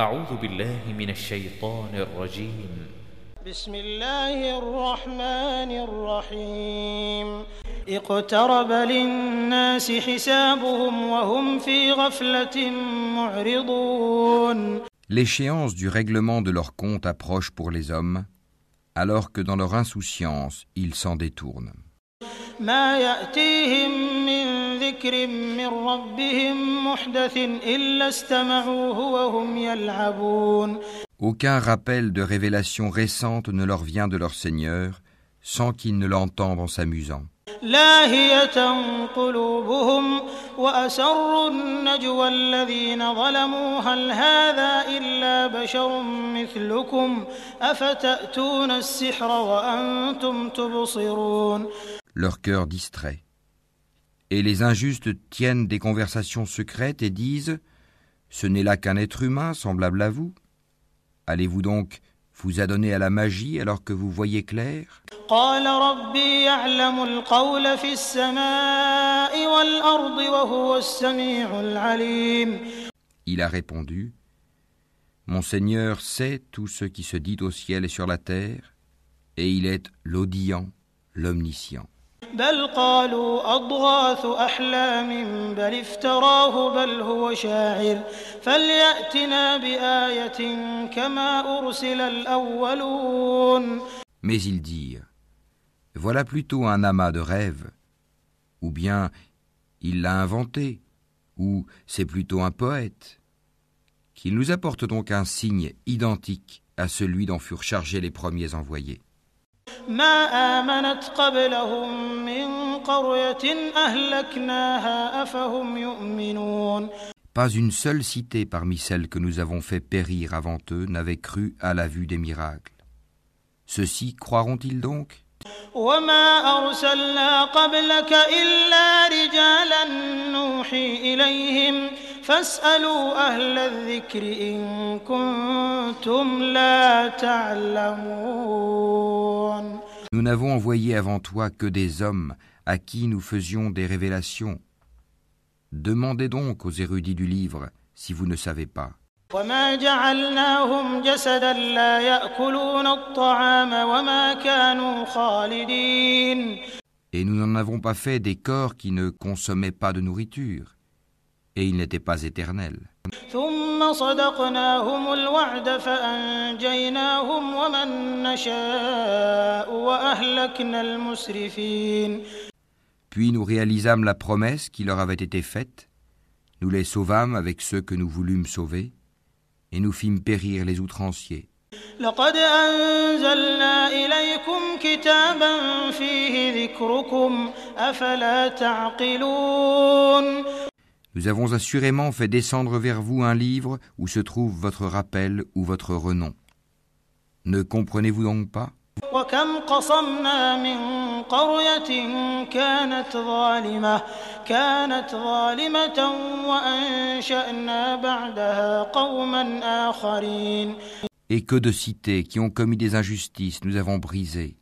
أعوذ بالله من الشيطان الرجيم بسم الله الرحمن الرحيم اقترب للناس حسابهم وهم في غفلة معرضون L'échéance du règlement de leur compte approche pour les hommes, alors que dans leur insouciance, ils s'en détournent. ما يأتيهم من ذكر من ربهم محدث إلا استمعوه وهم يلعبون Aucun rappel de révélation récente ne leur vient de leur Seigneur sans qu'ils ne l'entendent en s'amusant. لاهية قلوبهم وأسروا النجوى الذين ظلموا هل هذا إلا بشر مثلكم أفتأتون السحر وأنتم تبصرون leur cœur distrait. Et les injustes tiennent des conversations secrètes et disent Ce n'est là qu'un être humain semblable à vous. Allez-vous donc vous adonner à la magie alors que vous voyez clair? Il a répondu Mon Seigneur sait tout ce qui se dit au ciel et sur la terre, et il est l'audient, l'omniscient. بل قالوا أضغاث أحلام بل افتراه بل هو شاعر فليأتنا بآية كما أرسل الأولون Mais ils dirent Voilà plutôt un amas de rêves, ou bien il l'a inventé, ou c'est plutôt un poète. Qu'il nous apporte donc un signe identique à celui dont furent chargés les premiers envoyés. ما آمنت قبلهم من قرية أهلكناها أفهم يؤمنون Pas une seule cité parmi celles que nous avons fait périr avant eux n'avait cru à la vue des miracles. Ceux-ci croiront-ils donc وما أرسلنا قبلك إلا رجالا نوحي إليهم فاسألوا أهل الذكر إن كنتم لا تعلمون Nous n'avons envoyé avant toi que des hommes à qui nous faisions des révélations. Demandez donc aux érudits du livre si vous ne savez pas. Et nous n'en avons pas fait des corps qui ne consommaient pas de nourriture, et ils n'étaient pas éternels. ثم صدقناهم الوعد فأنجيناهم ومن نشاء وأهلكنا المسرفين Puis nous réalisâmes la promesse qui leur avait été faite, nous les sauvâmes avec ceux que nous voulûmes sauver, et nous fîmes périr les outranciers. لقد أنزلنا إليكم كتابا فيه ذكركم أفلا تعقلون Nous avons assurément fait descendre vers vous un livre où se trouve votre rappel ou votre renom. Ne comprenez-vous donc pas وكم قصمنا من قرية كانت ظالمة كانت ظالمة وأنشأنا بعدها قوما آخرين Et que de cités qui ont commis des injustices nous avons brisées,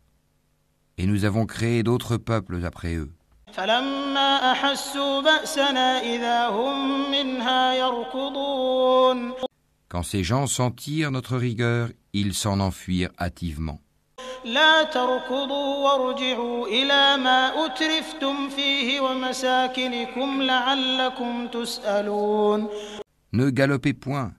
et nous avons créé d'autres peuples après eux. فلما أحسوا بأسنا إذا هم منها يركضون Quand ces gens sentirent notre rigueur, ils s'en enfuirent hâtivement. لا تركضوا وارجعوا إلى ما أترفتم فيه ومساكنكم لعلكم تسألون Ne galopez point,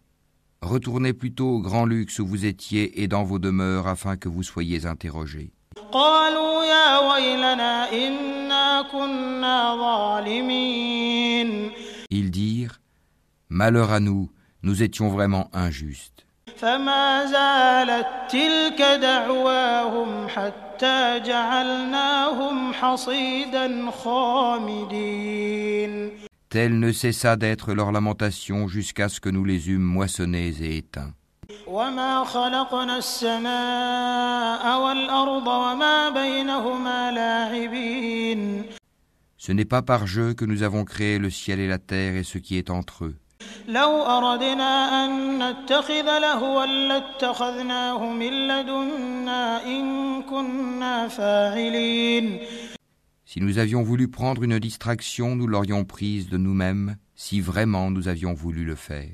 retournez plutôt au grand luxe où vous étiez et dans vos demeures afin que vous soyez interrogés. قالوا يا ويلنا إنا كنا ظالمين Ils dirent Malheur à nous, nous étions vraiment injustes. فما زالت تلك دعواهم حتى جعلناهم حصيدا خامدين Telle ne cessa d'être leur lamentation jusqu'à ce que nous les eûmes moissonnés et éteints. وما خلقنا السماء والأرض وما بينهما لاعبين Ce n'est pas par jeu que nous avons créé le ciel et la terre et ce qui est entre eux. لو أردنا أن نتخذ لهوا لاتخذناه من لدنا إن كنا فاعلين Si nous avions voulu prendre une distraction, nous l'aurions prise de nous-mêmes, si vraiment nous avions voulu le faire.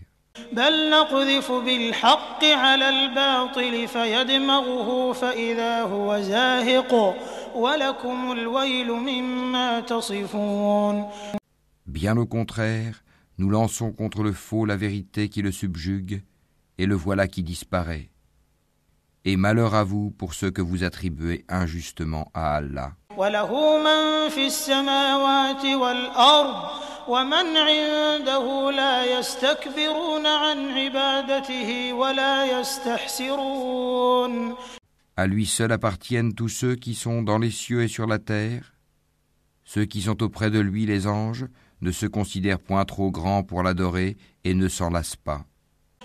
بل نقذف بالحق على الباطل فيدمغه فإذا هو زاهق ولكم الويل مما تصفون Bien au contraire, nous lançons contre le faux la vérité qui le subjugue, et le voilà qui disparaît. Et malheur à vous pour ceux que vous attribuez injustement à Allah. وله من في السماوات والأرض ومن عنده لا يستكبرون عن عبادته ولا يستحسرون À lui seul appartiennent tous ceux qui sont dans les cieux et sur la terre. Ceux qui sont auprès de lui, les anges, ne se considèrent point trop grands pour l'adorer et ne s'en lassent pas.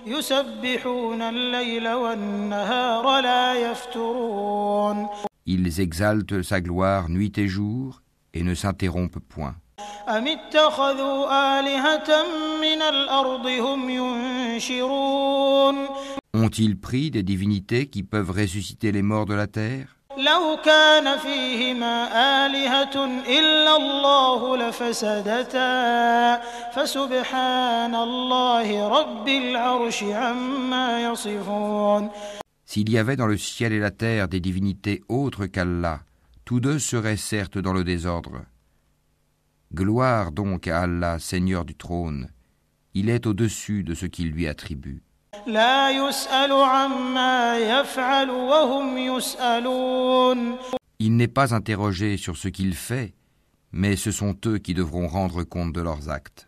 يسبحون الليل والنهار لا يفترون Ils exaltent sa gloire nuit et jour et ne s'interrompent point. Ont-ils pris des divinités qui peuvent ressusciter les morts de la terre? S'il y avait dans le ciel et la terre des divinités autres qu'Allah, tous deux seraient certes dans le désordre. Gloire donc à Allah, Seigneur du trône, il est au-dessus de ce qu'il lui attribue. Il n'est pas interrogé sur ce qu'il fait, mais ce sont eux qui devront rendre compte de leurs actes.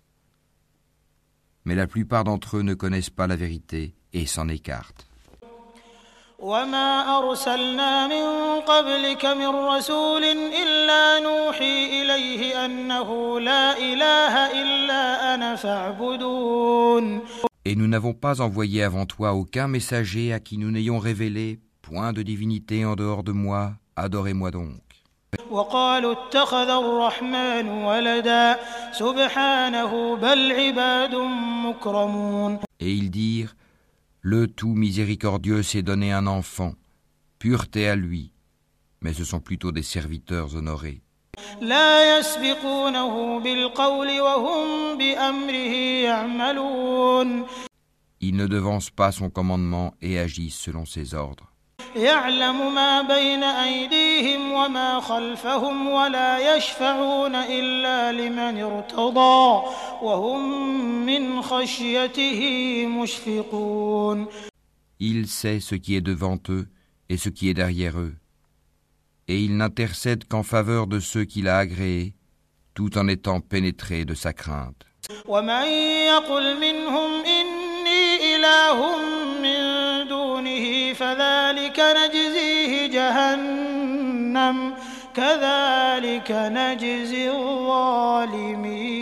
Mais la plupart d'entre eux ne connaissent pas la vérité et s'en écartent. وما أرسلنا من قبلك من رسول إلا نوحي إليه أنه لا إله إلا أنا فاعبدون Et nous n'avons pas envoyé avant toi aucun messager à qui nous n'ayons révélé point de divinité en dehors de moi, adorez-moi donc. وقالوا اتخذ الرحمن ولدا سبحانه بل عباد مكرمون Et ils dirent, Le tout miséricordieux s'est donné un enfant, pureté à lui, mais ce sont plutôt des serviteurs honorés. لا يسبقونه بالقول وهم بأمره يعملون Ils ne devancent pas son commandement et agissent selon ses ordres. يعلم ما بين أيديهم وما خلفهم ولا يشفعون إلا لمن ارتضى وهم من خشيته مشفقون Il sait ce qui est devant eux et ce qui est derrière eux. Et il n'intercède qu'en faveur de ceux qu'il a agréés, tout en étant pénétré de sa crainte. ومن يقل منهم إني إله من دونه فذلك نجزيه جهنم كذلك نجزي الظالمين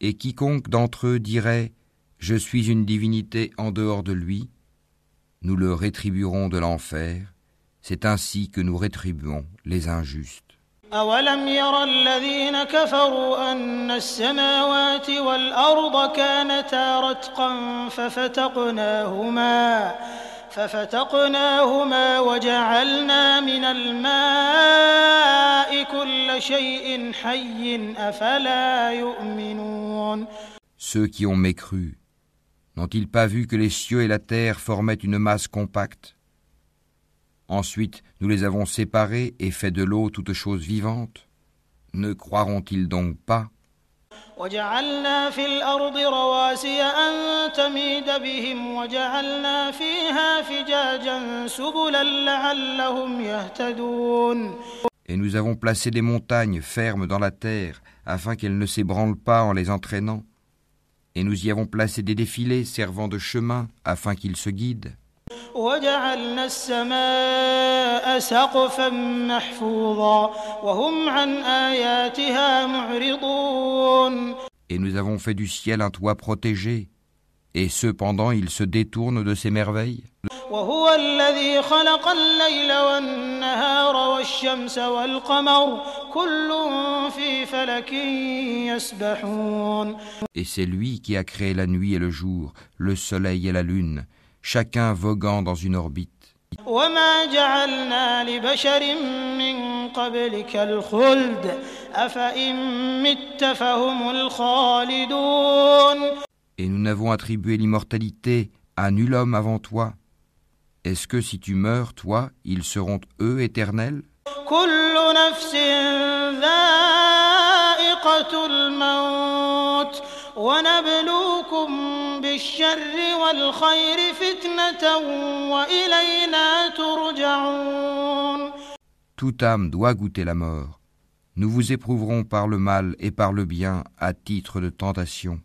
Et quiconque d'entre eux dirait Je suis une divinité en dehors de lui, nous le rétribuerons de l'enfer, c'est ainsi que nous rétribuons les injustes. أولم ير الذين كفروا أن السماوات والأرض كانتا رتقا ففتقناهما ففتقناهما وجعلنا من الماء كل شيء حي أفلا يؤمنون Ceux qui ont mécru, n'ont-ils pas vu que les cieux et la terre formaient une masse compacte? Ensuite, nous les avons séparés et fait de l'eau toute chose vivante. Ne croiront-ils donc pas? Et nous avons placé des montagnes fermes dans la terre, afin qu'elles ne s'ébranlent pas en les entraînant. Et nous y avons placé des défilés servant de chemin, afin qu'ils se guident. وجعلنا السماء سقفا محفوظا وهم عن آياتها معرضون Et nous avons fait du ciel un toit protégé, et cependant il se détourne de ces merveilles. وهو الذي خلق الليل والنهار والشمس والقمر كل في فلك يسبحون Et c'est lui qui a créé la nuit et le jour, le soleil et la lune, chacun voguant dans une orbite. Et nous n'avons attribué l'immortalité à nul homme avant toi. Est-ce que si tu meurs, toi, ils seront eux éternels? كل نفس ذائقة الموت ونبلوكم بالشر والخير فتنة وإلينا ترجعون Toute âme doit goûter la mort. Nous vous éprouverons par le mal et par le bien à titre de tentation.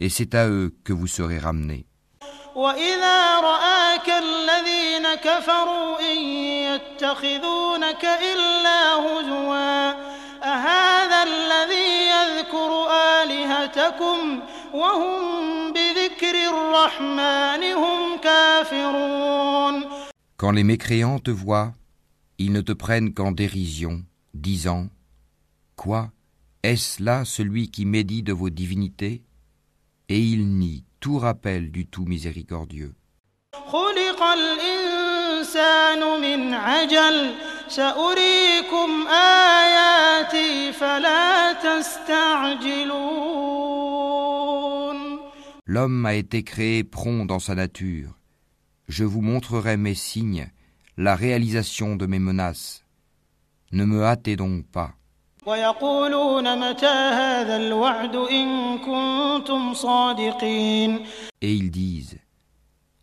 Et c'est à eux que vous serez ramenés. وإذا رآك الذين كفروا إن يتخذونك إلا هزوا أهذا الذي يذكر آلهتكم وهم بذكر الرحمن هم كافرون Quand les mécréants te voient, ils ne te prennent qu'en dérision, disant Quoi Est-ce là celui qui médit de vos divinités Et ils nient tout rappel du tout miséricordieux. خلق الإنسان من عجل سأريكم آياتي فلا تستعجلون L'homme a été créé prompt dans sa nature. Je vous montrerai mes signes, la réalisation de mes menaces. Ne me hâtez donc pas. ويقولون متى هذا الوعد إن كنتم صادقين Et ils disent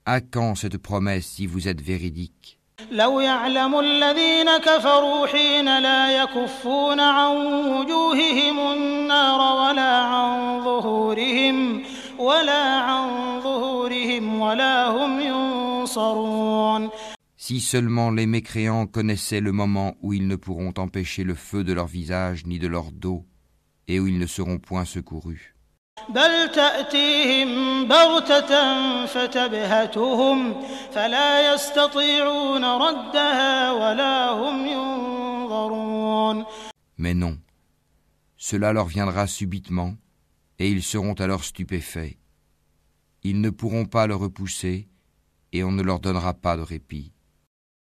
À quand cette promesse si vous êtes véridique لو يعلم الذين كفروا حين لا يكفون عن وجوههم النار ولا عن ظهورهم ولا عن ظهورهم ولا هم ينصرون Si seulement les mécréants connaissaient le moment où ils ne pourront empêcher le feu de leur visage ni de leur dos, et où ils ne seront point secourus. بل تأتيهم بغتة فتبهتهم فلا يستطيعون ردها ولا هم ينظرون Mais non, cela leur viendra subitement, et ils seront alors stupéfaits. Ils ne pourront pas le repousser, et on ne leur donnera pas de répit.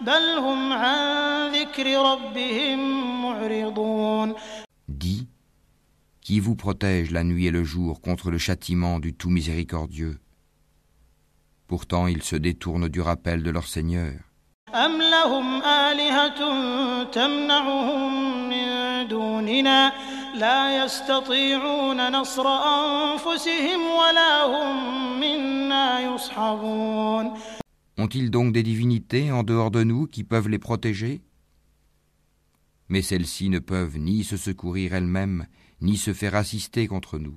بل هم عن ذكر ربهم معرضون Dis, qui vous protège la nuit et le jour contre le châtiment du tout miséricordieux Pourtant ils se détournent du rappel de leur Seigneur. أم لهم آلهة تمنعهم من دوننا لا يستطيعون نصر أنفسهم ولا هم منا يصحبون Ont-ils donc des divinités en dehors de nous qui peuvent les protéger? Mais celles-ci ne peuvent ni se secourir elles-mêmes, ni se faire assister contre nous.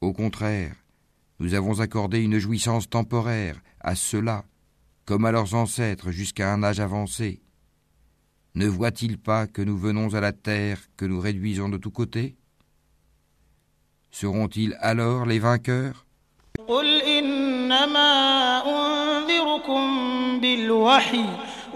Au contraire, nous avons accordé une jouissance temporaire à ceux-là, comme à leurs ancêtres jusqu'à un âge avancé. Ne voient-ils pas que nous venons à la terre que nous réduisons de tous côtés? Seront-ils alors les vainqueurs? قل إنما أنذركم بالوحي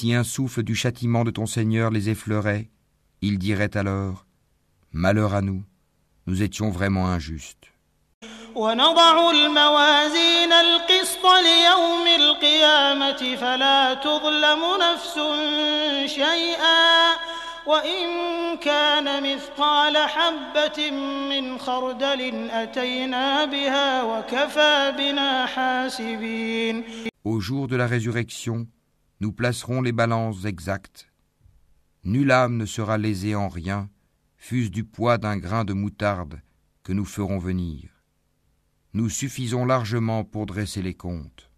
Si un souffle du châtiment de ton Seigneur les effleurait, ils diraient alors Malheur à nous, nous étions vraiment injustes. ونضع الموازين القسط ليوم القيامة فلا تظلم نفس شيئا وإن كان مثقال حبة من خردل أتينا بها وكفى بنا حاسبين Au jour de la résurrection, nous placerons les balances exactes. Nulle âme ne sera lésée en rien, fût-ce du poids d'un grain de moutarde que nous ferons venir. Nous suffisons largement pour dresser les comptes.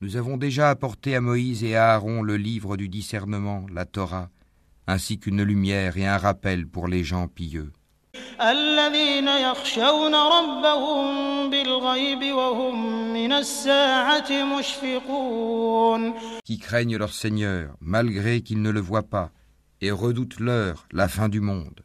Nous avons déjà apporté à Moïse et à Aaron le livre du discernement, la Torah, ainsi qu'une lumière et un rappel pour les gens pieux. Qui craignent leur Seigneur, malgré qu'ils ne le voient pas, et redoutent l'heure, la fin du monde.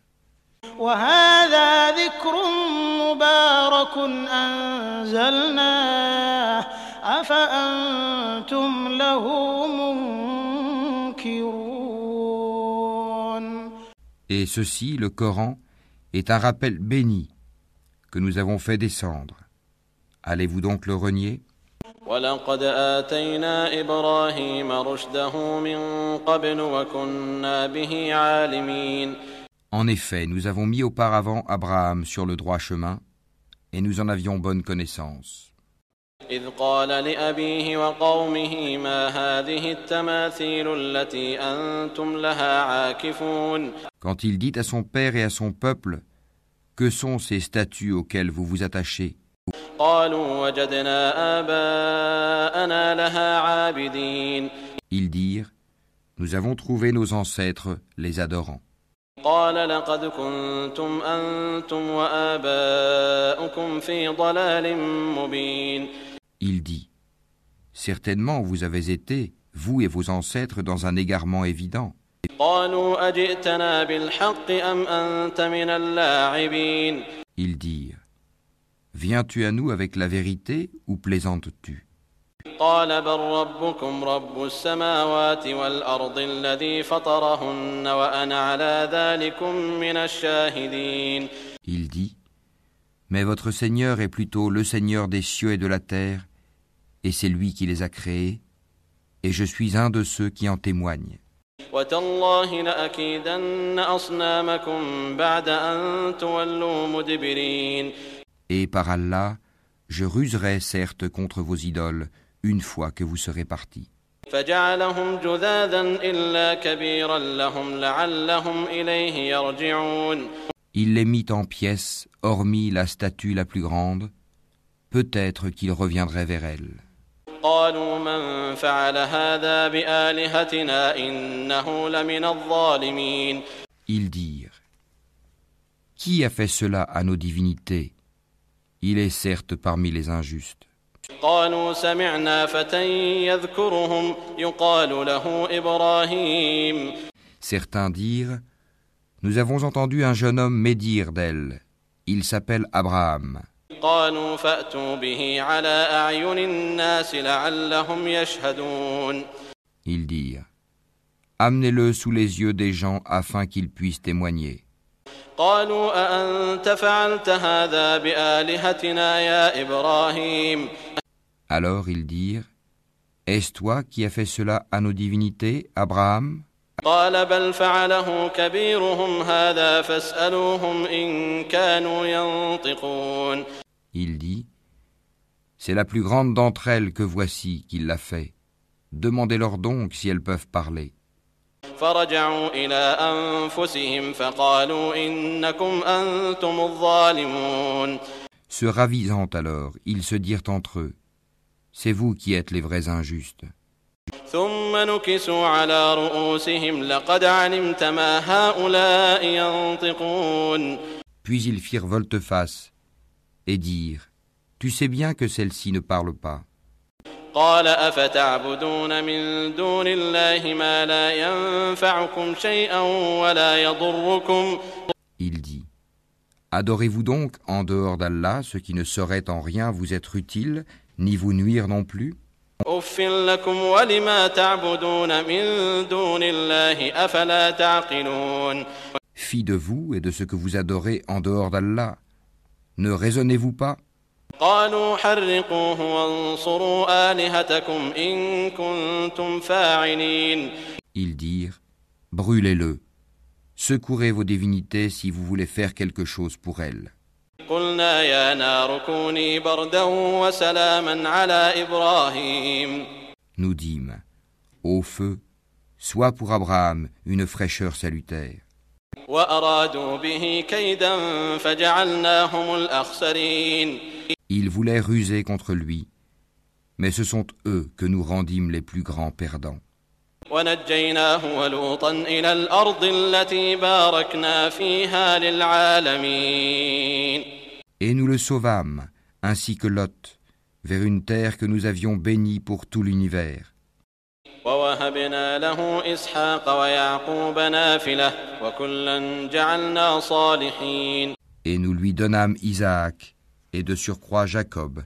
Et ceci, le Coran, est un rappel béni que nous avons fait descendre. Allez-vous donc le renier? En effet, nous avons mis auparavant Abraham sur le droit chemin, et nous en avions bonne connaissance. إذ قال لأبيه وقومه ما هذه التماثيل التي أنتم لها عاكفون Quand il dit à son père et à son peuple, Que sont ces statues auxquelles vous vous attachez قالوا وجدنا آباءنا لها عابدين Ils dirent, Nous avons trouvé nos ancêtres les adorant. قال لقد كنتم أنتم وآباؤكم في ضلال مبين Il dit, Certainement vous avez été, vous et vos ancêtres, dans un égarement évident. قالوا أجئتنا بالحق أم أنت من اللاعبين Ils dirent, Viens-tu à nous avec la vérité ou plaisantes-tu قال بل ربكم رب السماوات والأرض الذي فطرهن وأنا على ذلكم من الشاهدين Il dit, Mais votre Seigneur est plutôt le Seigneur des cieux et de la terre, et c'est lui qui les a créés, et je suis un de ceux qui en témoignent. وتالله لأكيدن أصنامكم بعد أن تولوا مدبرين Et par Allah, je ruserai certes contre vos idoles une fois que vous serez partis. Il les mit en pièces, hormis la statue la plus grande. Peut-être qu'il reviendrait vers elle. Ils dirent Qui a fait cela à nos divinités? Il est certes parmi les injustes. قالوا سمعنا فتى يذكرهم يقال له إبراهيم Certains dirent Nous avons entendu un jeune homme médire d'elle. Il s'appelle Abraham. قالوا فأتوا به على أعين الناس لعلهم يشهدون Ils dirent Amenez-le sous les yeux des gens afin qu'ils puissent témoigner. قالوا أأنت فعلت هذا بآلهتنا يا إبراهيم Alors ils dirent Est-ce toi qui as fait cela à nos divinités, Abraham قال بل فعله كبيرهم هذا فاسألوهم إن كانوا ينطقون Il dit C'est la plus grande d'entre elles que voici qui l'a fait. Demandez-leur donc si elles peuvent parler. فرجعوا إلى أنفسهم فقالوا إنكم أنتم الظالمون Se ravisant alors, ils se dirent entre eux C'est vous qui êtes les vrais injustes. ثم نكسوا على رؤوسهم لقد علمت ما هؤلاء ينطقون Puis ils firent volte-face et dirent Tu sais bien que celle-ci ne parle pas. قال أفتعبدون من دون الله ما لا ينفعكم شيئا ولا يضركم Il dit Adorez-vous donc en dehors d'Allah ce qui ne saurait en rien vous être utile, ni vous nuire non plus أف لكم ولما تعبدون من دون الله أفلا تعقلون Fi de vous et de ce que vous adorez en dehors d'Allah. Ne raisonnez-vous pas قالوا حرقوه وانصروا آلهتكم إن كنتم فاعلين Ils dirent Brûlez-le. Secourez vos divinités si vous voulez faire quelque chose pour elles. قلنا يا نار كوني بردا وسلاما على إبراهيم Nous dîmes Ô feu, sois pour Abraham une fraîcheur salutaire. وأرادوا به كيدا فجعلناهم الأخسرين Ils voulaient ruser contre lui, mais ce sont eux que nous rendîmes les plus grands perdants. ونجيناه ولوطا إلى الأرض التي باركنا فيها للعالمين Et nous le sauvâmes, ainsi que Lot, vers une terre que nous avions bénie pour tout l'univers. ووهبنا له إسحاق ويعقوب نافلة وكلا جعلنا صالحين Et nous lui donnâmes Isaac, et de surcroît Jacob,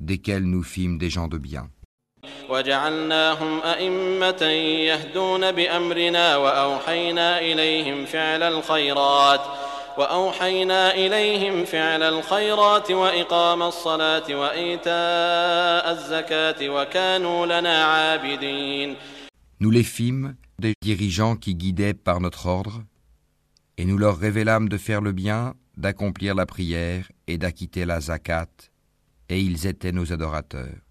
desquels nous fîmes des gens de bien. وجعلناهم أئمة يهدون بأمرنا وأوحينا إليهم فعل الخيرات وأوحينا إليهم فعل الخيرات وإقام الصلاة وإيتاء الزكاة وكانوا لنا عابدين Nous les fîmes des dirigeants qui guidaient par notre ordre, et nous leur révélâmes de faire le bien, d'accomplir la prière et d'acquitter la zakat, et ils étaient nos adorateurs.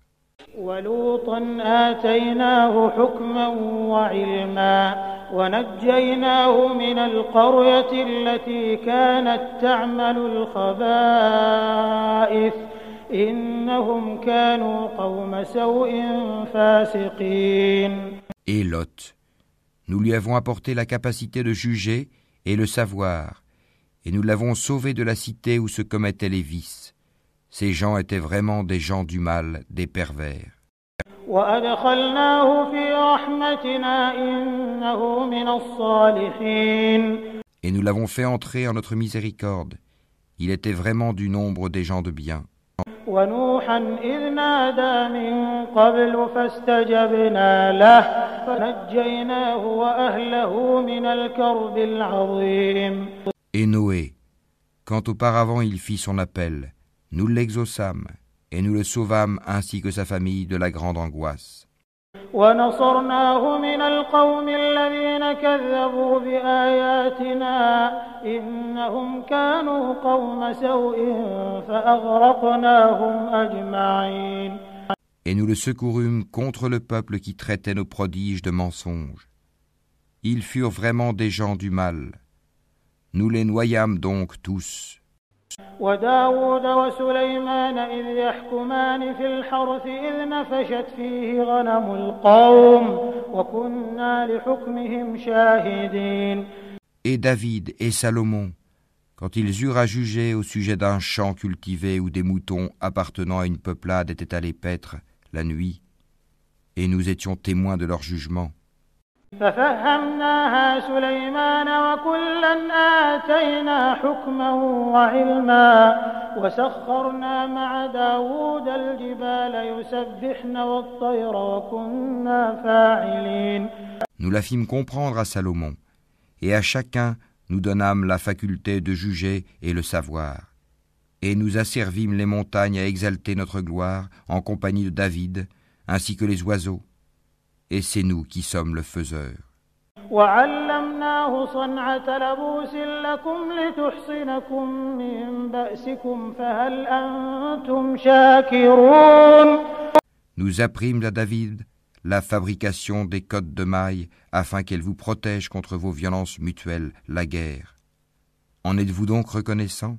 ولوطا آتيناه حكما وعلما ونجيناه من القرية التي كانت تعمل الخبائث إنهم كانوا قوم سوء فاسقين Et Lot, nous lui avons apporté la capacité de juger et le savoir, et nous l'avons sauvé de la cité où se commettaient les vices. Ces gens étaient vraiment des gens du mal, des pervers. وأدخلناه في رحمتنا إنه من الصالحين Et nous l'avons fait entrer en notre miséricorde. Il était vraiment du nombre des gens de bien. ونوحا إذ نادى من قبل فاستجبنا له فنجيناه وأهله من الكرب العظيم et Noé, quand auparavant il fit son appel, nous l'exaucâmes et nous le sauvâmes ainsi que sa famille de la grande angoisse. Et nous le secourûmes contre le peuple qui traitait nos prodiges de mensonges. Ils furent vraiment des gens du mal. Nous les noyâmes donc tous. وداود وسليمان إذ يحكمان في الحرث إذ نفشت فيه غنم القوم وكنا لحكمهم شاهدين Et David et Salomon, quand ils eurent à juger au sujet d'un champ cultivé où des moutons appartenant à une peuplade étaient allés paître la nuit, et nous étions témoins de leur jugement. ففهمناها سليمان وكلا آتينا حكما وعلما وسخرنا مع داود الجبال يسبحن والطير وكنا فاعلين Nous la fîmes comprendre à Salomon, et à chacun nous donnâmes la faculté de juger et le savoir. Et nous asservîmes les montagnes à exalter notre gloire en compagnie de David, ainsi que les oiseaux. et c'est nous qui sommes le faiseur. Nous apprîmes à David la fabrication des codes de mailles afin qu'elle vous protège contre vos violences mutuelles, la guerre. En êtes-vous donc reconnaissant?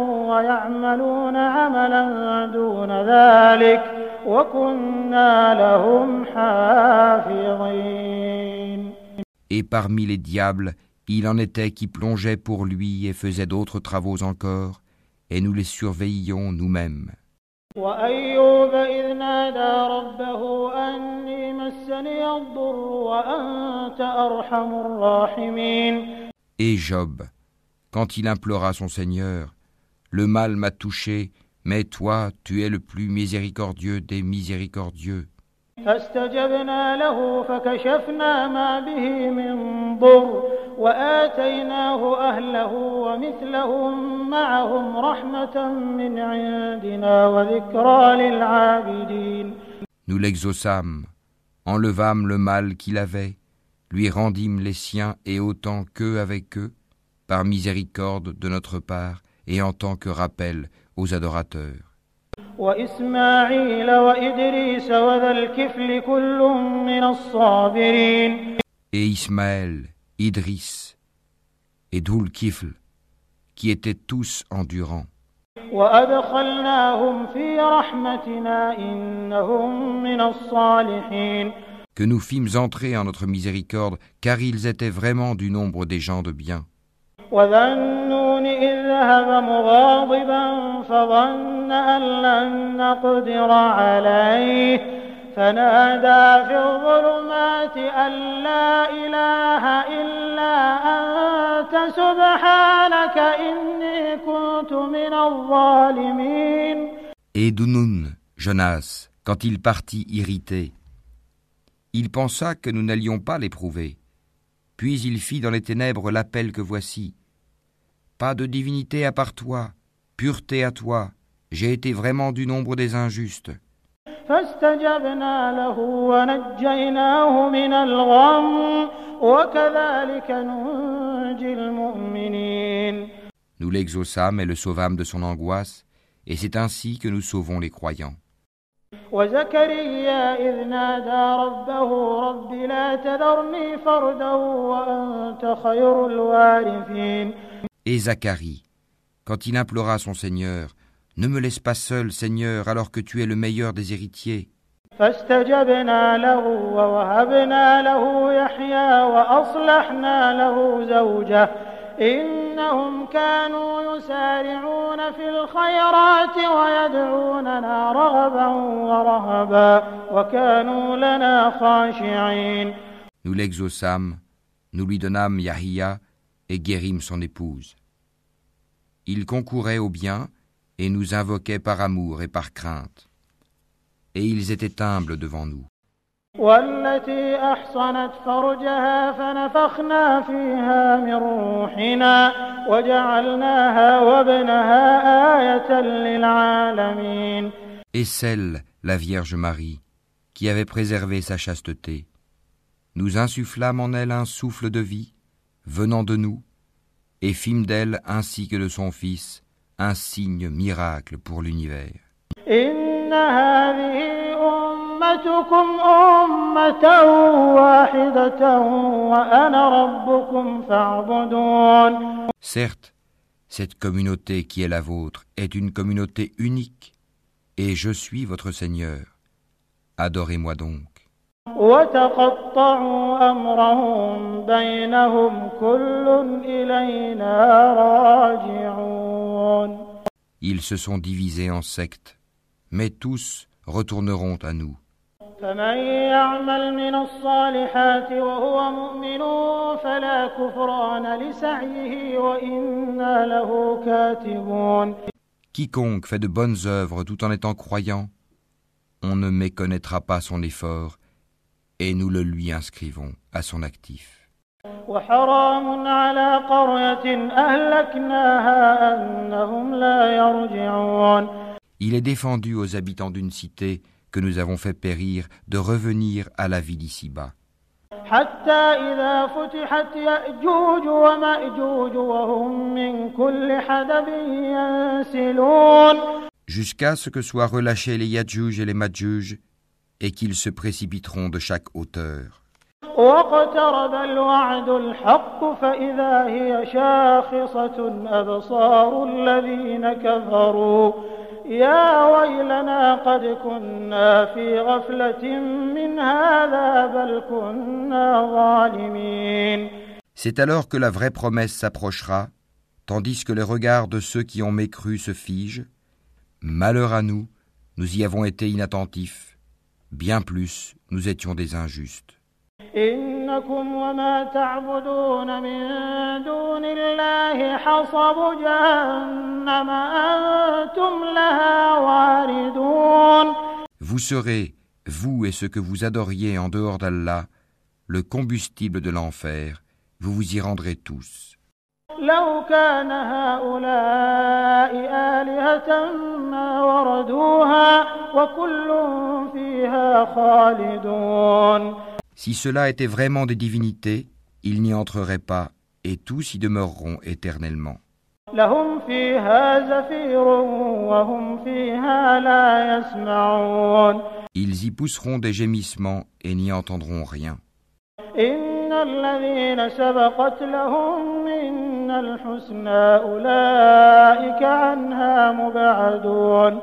ويعملون عملا دون ذلك وكنا لهم حافظين Et parmi les diables, il en était qui plongeaient pour lui et faisaient d'autres travaux encore, et nous les surveillions nous-mêmes. وأيوب إذ نادى ربه أني مسني الضر وأنت أرحم الراحمين Et Job, quand il implora son Seigneur, Le mal m'a touché, mais toi, tu es le plus miséricordieux des miséricordieux. فاستجبنا له فكشفنا ما به من ضر وآتيناه أهله ومثلهم معهم رحمة من عندنا وذكرى للعابدين Nous l'exaucâmes, enlevâmes le mal qu'il avait, lui rendîmes les siens et autant qu'eux avec eux, par miséricorde de notre part et en tant que rappel aux adorateurs. Et Ismaël, Idris et Doul Kifl, qui étaient tous endurants. Que nous fîmes entrer en notre miséricorde, car ils étaient vraiment du nombre des gens de bien. وذا النون إذ ذهب مغاضبا فظن أن لن نقدر عليه فنادى في الظلمات أن لا إله إلا أنت سبحانك إني كنت من الظالمين Et Dunun, Jonas, quand il partit irrité, il pensa que nous n'allions pas l'éprouver. Puis il fit dans les ténèbres l'appel que voici. Pas de divinité à part toi, pureté à toi, j'ai été vraiment du nombre des injustes. Nous l'exauçâmes et le sauvâmes de son angoisse, et c'est ainsi que nous sauvons les croyants. وزكريا إذ نادى ربه رب لا تذرني فردا وأنت خير الوارثين Et Zacharie, quand il implora son Seigneur, Ne me laisse pas seul, Seigneur, alors que tu es le meilleur des héritiers. فاستجبنا له ووهبنا له يحيى وأصلحنا له زوجه إنهم كانوا يسارعون في الخيرات ويدعوننا رغبا ورهبا وكانوا لنا خاشعين Nous l'exaucâmes, nous lui donnâmes Yahia et guérîmes son épouse. Il concourait au bien et nous invoquaient par amour et par crainte. Et ils étaient humbles devant nous. والتي أحصنت فرجها فنفخنا فيها من روحنا وجعلناها وابنها آية للعالمين Et celle, la Vierge Marie, qui avait préservé sa chasteté, nous insufflâmes en elle un souffle de vie, venant de nous, et fîmes d'elle ainsi que de son fils un signe miracle pour l'univers. Certes, cette communauté qui est la vôtre est une communauté unique, et je suis votre Seigneur. Adorez-moi donc. وتقطعوا أمرهم بينهم كل إلينا راجعون Ils se sont divisés en sectes, mais tous retourneront à nous. فمن يعمل من الصالحات وهو مؤمن فلا كفران لسعيه وإنا له كاتبون Quiconque fait de bonnes œuvres tout en étant croyant, on ne méconnaîtra pas son effort, et nous le lui inscrivons à son actif. Il est défendu aux habitants d'une cité que nous avons fait périr de revenir à la vie d'ici-bas. Jusqu'à ce que soient relâchés les Yadjuj et les Madjuj et qu'ils se précipiteront de chaque hauteur. واقترب الوعد الحق فإذا هي شاخصة أبصار الذين كفروا يا ويلنا قد كنا في غفلة من هذا بل كنا ظالمين C'est alors que la vraie promesse s'approchera, tandis que les regards de ceux qui ont mécru se figent. Malheur à nous, nous y avons été inattentifs. Bien plus, nous étions des injustes. إنكم وما تعبدون من دون الله حصب جهنم أنتم لها واردون Vous serez, vous et ce que vous adoriez en dehors d'Allah, le combustible de l'enfer, vous vous y rendrez tous. لو كان هؤلاء آلهة ما وردوها وكل فيها خالدون Si cela était vraiment des divinités, ils n'y entreraient pas, et tous y demeureront éternellement. لهم فيها زفير وهم فيها لا يسمعون Ils y pousseront des gémissements et n'y entendront rien. إن الذين سبقت لهم منا الحسنى أولئك عنها مبعدون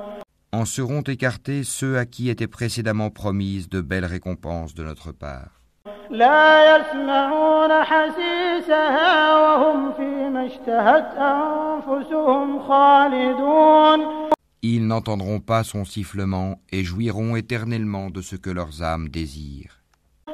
En seront écartés ceux à qui étaient précédemment promises de belles récompenses de notre part. لا يسمعون حسيسها وهم فيما اشتهت أنفسهم خالدون Ils n'entendront pas son sifflement et jouiront éternellement de ce que leurs âmes désirent.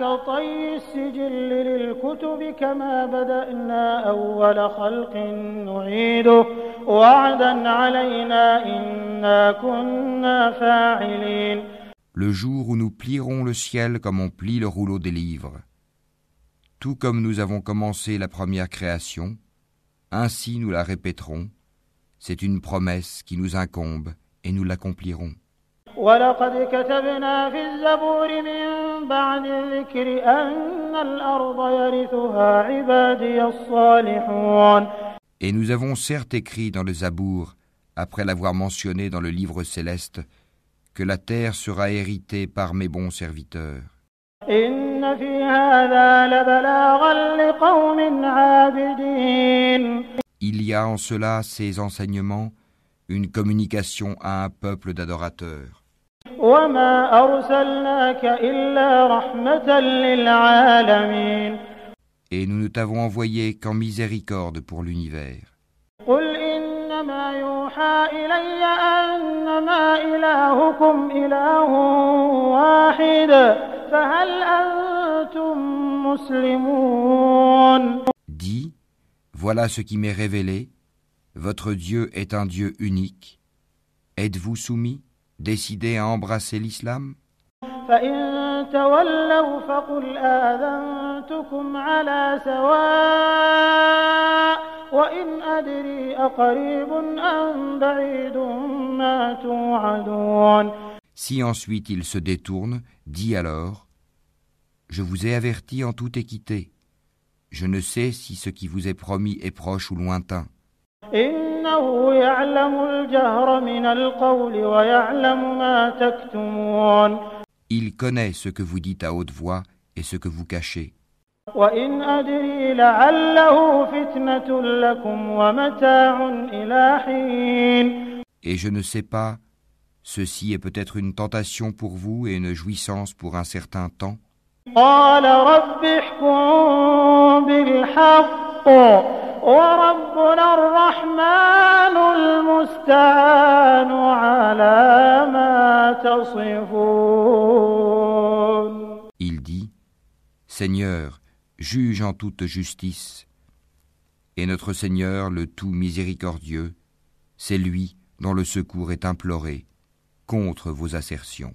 كطي السجل للكتب كما بدأنا أول خلق نعيده وعدا علينا إنا كنا فاعلين Le jour où nous plierons le ciel comme on plie le rouleau des livres. Tout comme nous avons commencé la première création, ainsi nous la répéterons. C'est une promesse qui nous incombe et nous l'accomplirons. ولقد كتبنا في الزبور من بعد الذكر أن الأرض يرثها عبادي الصالحون Et nous avons certes écrit dans le Zabour, après l'avoir mentionné dans le livre céleste, que la terre sera héritée par mes bons serviteurs. إن في هذا لبلاغا لقوم عابدين Il y a en cela ces enseignements, une communication à un peuple d'adorateurs. وما أرسلناك إلا رحمة للعالمين Et nous ne t'avons envoyé qu'en miséricorde pour l'univers. قل إنما يوحى إلي أنما إلهكم إله واحد فهل أنتم مسلمون Dis, voilà ce qui m'est révélé, votre Dieu est un Dieu unique. Êtes-vous soumis, décidés à embrasser l'islam فإن تولوا فقل آذنتكم على سواء وإن أدري أقريب أم بعيد ما توعدون Si ensuite ils se détournent, dis alors, Je vous ai averti en toute équité. Je ne sais si ce qui vous est promis est proche ou lointain. إنه يعلم الجهر من القول ويعلم ما تكتمون Il connaît ce que vous dites à haute voix et ce que vous cachez. وإن أدري لعله فتنة لكم ومتاع إلى حين Et je ne sais pas, ceci est peut-être une tentation pour vous et une jouissance pour un certain temps. قال رب احكم بالحق وربنا الرحمن المستعان على ما تصفون Il dit Seigneur, juge en toute justice. Et notre Seigneur, le tout miséricordieux, c'est lui dont le secours est imploré contre vos assertions.